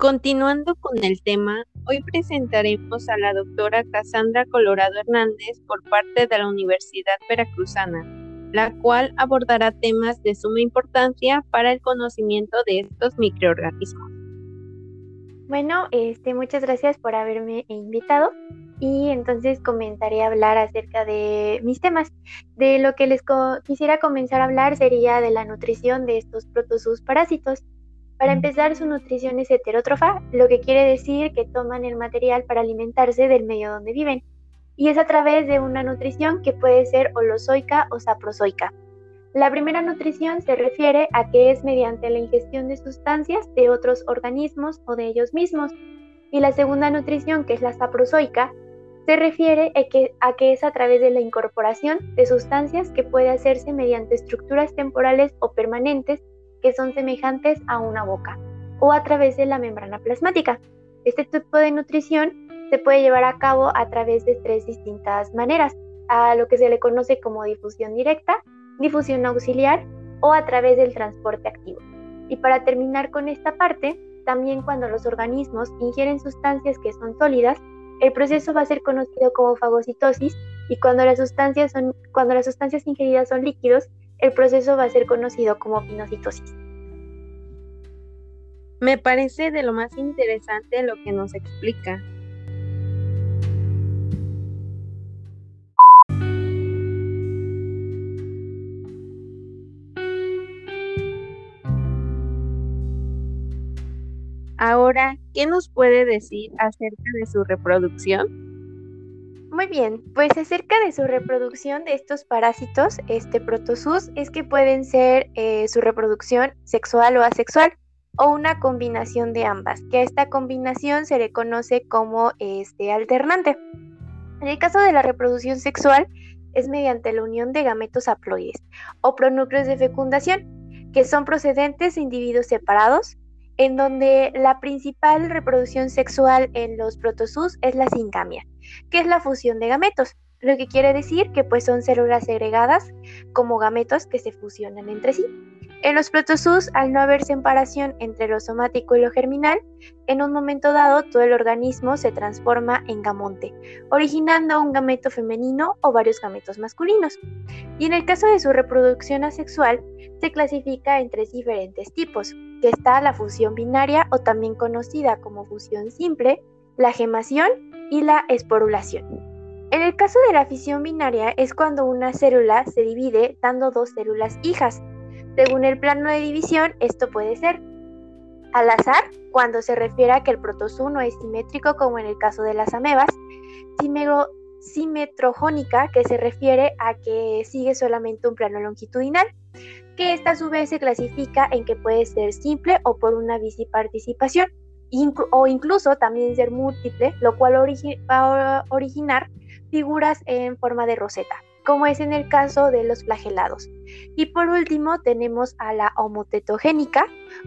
Continuando con el tema, hoy presentaremos a la doctora Cassandra Colorado Hernández por parte de la Universidad Veracruzana, la cual abordará temas de suma importancia para el conocimiento de estos microorganismos. Bueno, este, muchas gracias por haberme invitado y entonces comentaré a hablar acerca de mis temas. De lo que les quisiera comenzar a hablar sería de la nutrición de estos protozoos parásitos. Para empezar, su nutrición es heterótrofa, lo que quiere decir que toman el material para alimentarse del medio donde viven, y es a través de una nutrición que puede ser holozoica o saprozoica. La primera nutrición se refiere a que es mediante la ingestión de sustancias de otros organismos o de ellos mismos, y la segunda nutrición, que es la saprozoica, se refiere a que, a que, es a través de la incorporación de sustancias que puede hacerse mediante estructuras temporales o permanentes que son semejantes a una boca o a través de la membrana plasmática. Este tipo de nutrición se puede llevar a cabo a través de tres distintas maneras, a lo que se le conoce como difusión directa, difusión auxiliar o a través del transporte activo. Y para terminar con esta parte, también cuando los organismos ingieren sustancias que son sólidas, el proceso va a ser conocido como fagocitosis y cuando las sustancias, son, cuando las sustancias ingeridas son líquidos, el proceso va a ser conocido como pinocitosis. Me parece de lo más interesante lo que nos explica. Ahora, ¿qué nos puede decir acerca de su reproducción? Muy bien, pues acerca de su reproducción de estos parásitos, este protozoos, es que pueden ser eh, su reproducción sexual o asexual o una combinación de ambas, que esta combinación se le conoce como este alternante. En el caso de la reproducción sexual es mediante la unión de gametos haploides o pronúcleos de fecundación, que son procedentes de individuos separados, en donde la principal reproducción sexual en los protozoos es la singamia que es la fusión de gametos, lo que quiere decir que pues son células segregadas como gametos que se fusionan entre sí. En los protozoos, al no haber separación entre lo somático y lo germinal, en un momento dado todo el organismo se transforma en gamonte, originando un gameto femenino o varios gametos masculinos. Y en el caso de su reproducción asexual, se clasifica en tres diferentes tipos, que está la fusión binaria o también conocida como fusión simple, la gemación y la esporulación. En el caso de la fisión binaria es cuando una célula se divide dando dos células hijas. Según el plano de división, esto puede ser al azar, cuando se refiere a que el protozoo no es simétrico como en el caso de las amebas, simetrojónica, que se refiere a que sigue solamente un plano longitudinal, que esta a su vez se clasifica en que puede ser simple o por una biciparticipación o incluso también ser múltiple, lo cual va a originar figuras en forma de roseta, como es en el caso de los flagelados. Y por último tenemos a la homotetogénica,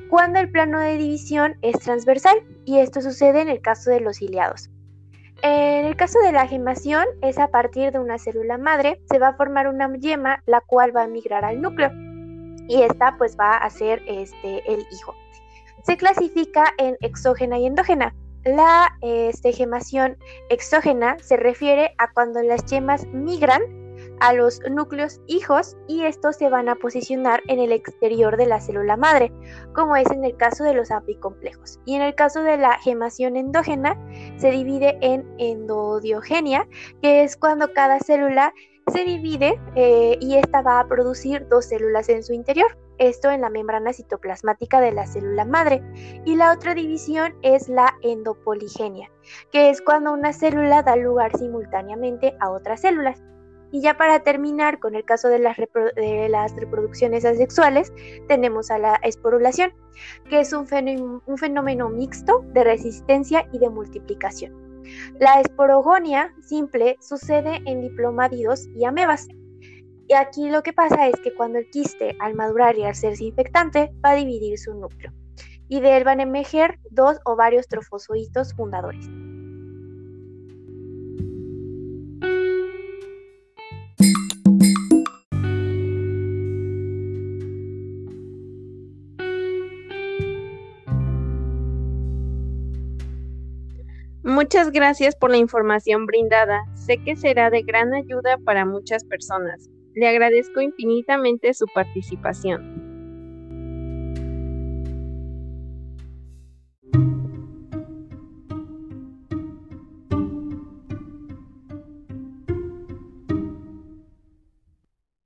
cuando el plano de división es transversal, y esto sucede en el caso de los ciliados. En el caso de la gemación es a partir de una célula madre, se va a formar una yema, la cual va a migrar al núcleo, y esta pues va a ser este, el hijo se clasifica en exógena y endógena. La este, gemación exógena se refiere a cuando las yemas migran a los núcleos hijos y estos se van a posicionar en el exterior de la célula madre, como es en el caso de los apicomplejos. Y en el caso de la gemación endógena se divide en endodiogenia, que es cuando cada célula se divide eh, y esta va a producir dos células en su interior esto en la membrana citoplasmática de la célula madre. Y la otra división es la endopoligenia, que es cuando una célula da lugar simultáneamente a otras células. Y ya para terminar con el caso de las, reproducciones asexuales, tenemos a la esporulación, que es un fenómeno mixto de resistencia y de multiplicación. La esporogonia simple sucede en diplomadidos y amebas, y aquí lo que pasa es que cuando el quiste, al madurar y al hacerse infectante, va a dividir su núcleo. Y de él van a emerger dos o varios trofozoitos fundadores. Muchas gracias por la información brindada. Sé que será de gran ayuda para muchas personas. Le agradezco infinitamente su participación.